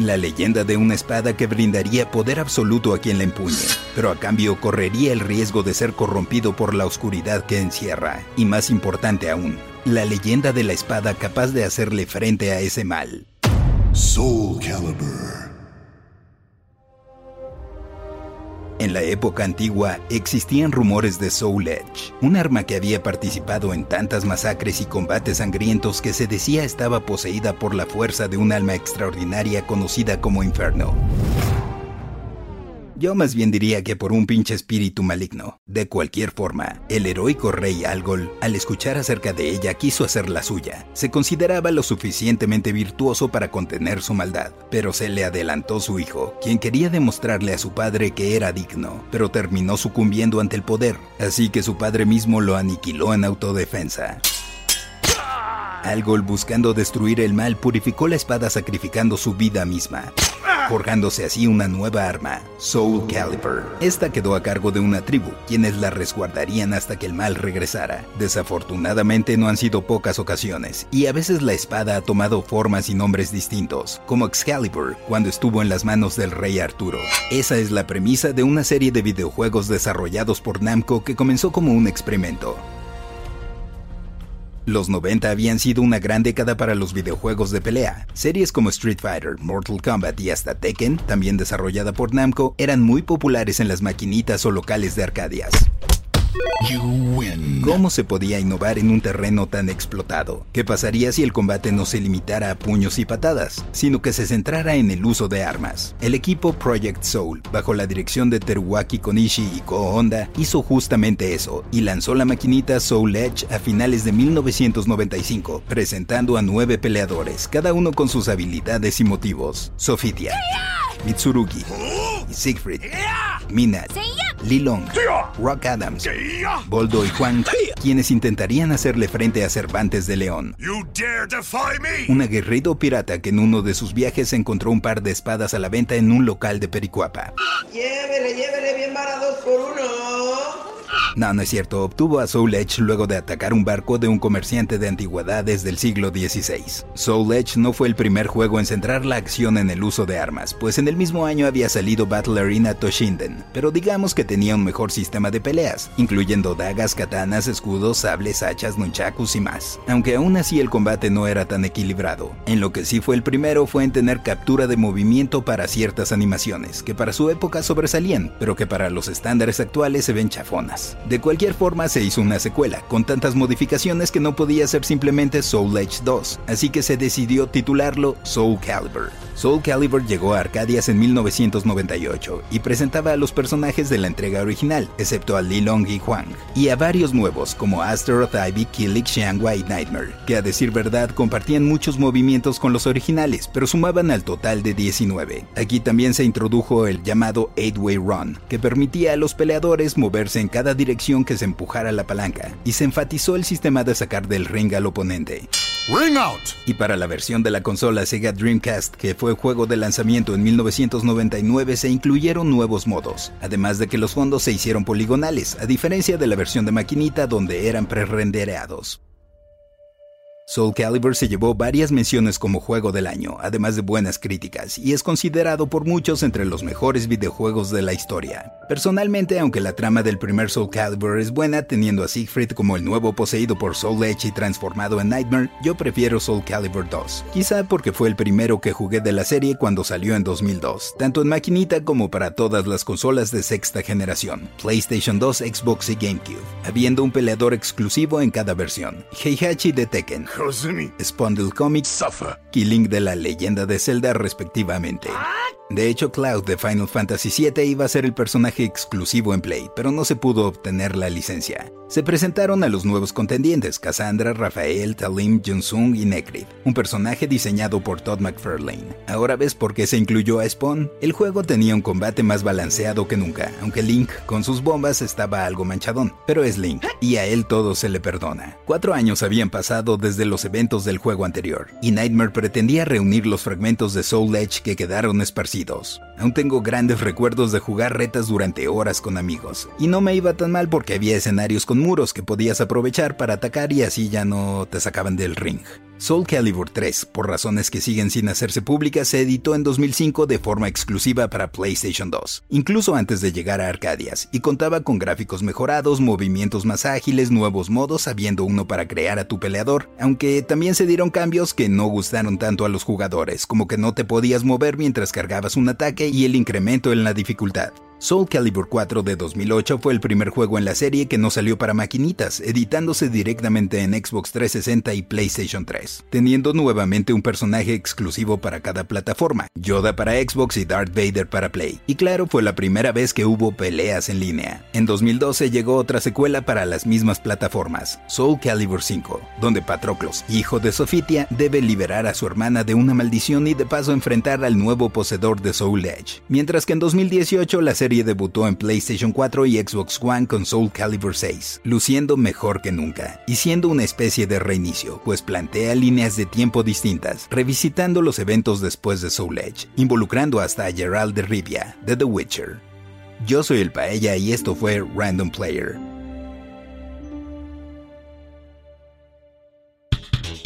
La leyenda de una espada que brindaría poder absoluto a quien la empuñe, pero a cambio correría el riesgo de ser corrompido por la oscuridad que encierra. Y más importante aún, la leyenda de la espada capaz de hacerle frente a ese mal. Soul Calibur. En la época antigua existían rumores de Soul Edge, un arma que había participado en tantas masacres y combates sangrientos que se decía estaba poseída por la fuerza de un alma extraordinaria conocida como Inferno. Yo más bien diría que por un pinche espíritu maligno. De cualquier forma, el heroico rey Algol, al escuchar acerca de ella, quiso hacer la suya. Se consideraba lo suficientemente virtuoso para contener su maldad, pero se le adelantó su hijo, quien quería demostrarle a su padre que era digno, pero terminó sucumbiendo ante el poder, así que su padre mismo lo aniquiló en autodefensa. Algol, buscando destruir el mal, purificó la espada sacrificando su vida misma, forjándose así una nueva arma, Soul Calibur. Esta quedó a cargo de una tribu, quienes la resguardarían hasta que el mal regresara. Desafortunadamente no han sido pocas ocasiones, y a veces la espada ha tomado formas y nombres distintos, como Excalibur cuando estuvo en las manos del rey Arturo. Esa es la premisa de una serie de videojuegos desarrollados por Namco que comenzó como un experimento. Los 90 habían sido una gran década para los videojuegos de pelea. Series como Street Fighter, Mortal Kombat y hasta Tekken, también desarrollada por Namco, eran muy populares en las maquinitas o locales de Arcadias. ¿Cómo se podía innovar en un terreno tan explotado? ¿Qué pasaría si el combate no se limitara a puños y patadas, sino que se centrara en el uso de armas? El equipo Project Soul, bajo la dirección de Teruaki Konishi y Ko Honda, hizo justamente eso y lanzó la maquinita Soul Edge a finales de 1995, presentando a nueve peleadores, cada uno con sus habilidades y motivos. Sofitia, Mitsurugi, Siegfried, Minat, Lilong, Rock Adams, Boldo y Juan, quienes intentarían hacerle frente a Cervantes de León, You dare defy me? un aguerrido pirata que en uno de sus viajes encontró un par de espadas a la venta en un local de Pericuapa. Llévele, llévele bien baratos por uno. No, no es cierto, obtuvo a Soul Edge luego de atacar un barco de un comerciante de antigüedades del siglo XVI. Soul Edge no fue el primer juego en centrar la acción en el uso de armas, pues en el mismo año había salido Battle Arena Toshinden, pero digamos que tenía un mejor sistema de peleas, incluyendo dagas, katanas, escudos, sables, hachas, nunchakus y más. Aunque aún así el combate no era tan equilibrado. En lo que sí fue el primero fue en tener captura de movimiento para ciertas animaciones, que para su época sobresalían, pero que para los estándares actuales se ven chafonas. De cualquier forma se hizo una secuela, con tantas modificaciones que no podía ser simplemente Soul Edge 2, así que se decidió titularlo Soul Calibur. Soul Calibur llegó a Arcadias en 1998 y presentaba a los personajes de la entrega original, excepto a Li Long y Huang, y a varios nuevos como Astaroth, Ivy, Killik, Xianghua y Nightmare, que a decir verdad compartían muchos movimientos con los originales, pero sumaban al total de 19. Aquí también se introdujo el llamado 8-Way Run, que permitía a los peleadores moverse en cada dirección que se empujara la palanca, y se enfatizó el sistema de sacar del ring al oponente. Y para la versión de la consola Sega Dreamcast, que fue juego de lanzamiento en 1999, se incluyeron nuevos modos, además de que los fondos se hicieron poligonales, a diferencia de la versión de maquinita donde eran prerendereados. Soul Calibur se llevó varias menciones como juego del año, además de buenas críticas, y es considerado por muchos entre los mejores videojuegos de la historia. Personalmente, aunque la trama del primer Soul Calibur es buena, teniendo a Siegfried como el nuevo poseído por Soul Edge y transformado en Nightmare, yo prefiero Soul Calibur 2. Quizá porque fue el primero que jugué de la serie cuando salió en 2002, tanto en maquinita como para todas las consolas de sexta generación, PlayStation 2, Xbox y GameCube, habiendo un peleador exclusivo en cada versión, Heihachi de Tekken, Spondle Comics, Suffer. Killing de la leyenda de Zelda respectivamente. De hecho, Cloud de Final Fantasy VII iba a ser el personaje exclusivo en Play, pero no se pudo obtener la licencia. Se presentaron a los nuevos contendientes, Cassandra, Rafael, Talim, Junsung y Necrid, un personaje diseñado por Todd McFarlane. ¿Ahora ves por qué se incluyó a Spawn? El juego tenía un combate más balanceado que nunca, aunque Link, con sus bombas, estaba algo manchadón, pero es Link, y a él todo se le perdona. Cuatro años habían pasado desde los eventos del juego anterior, y Nightmare pretendía reunir los fragmentos de Soul Edge que quedaron esparcidos Aún tengo grandes recuerdos de jugar retas durante horas con amigos, y no me iba tan mal porque había escenarios con muros que podías aprovechar para atacar y así ya no te sacaban del ring. Soul Calibur 3, por razones que siguen sin hacerse públicas, se editó en 2005 de forma exclusiva para PlayStation 2, incluso antes de llegar a Arcadias, y contaba con gráficos mejorados, movimientos más ágiles, nuevos modos, habiendo uno para crear a tu peleador, aunque también se dieron cambios que no gustaron tanto a los jugadores, como que no te podías mover mientras cargabas un ataque y el incremento en la dificultad. Soul Calibur 4 de 2008 fue el primer juego en la serie que no salió para maquinitas, editándose directamente en Xbox 360 y PlayStation 3, teniendo nuevamente un personaje exclusivo para cada plataforma, Yoda para Xbox y Darth Vader para Play. Y claro, fue la primera vez que hubo peleas en línea. En 2012 llegó otra secuela para las mismas plataformas, Soul Calibur 5, donde Patroclos, hijo de Sofitia, debe liberar a su hermana de una maldición y de paso enfrentar al nuevo poseedor de Soul Edge. Mientras que en 2018 la serie debutó en PlayStation 4 y Xbox One con Soul Calibur 6, luciendo mejor que nunca, y siendo una especie de reinicio, pues plantea líneas de tiempo distintas, revisitando los eventos después de Soul Edge, involucrando hasta a Geralt de Rivia, de The Witcher. Yo soy el Paella y esto fue Random Player.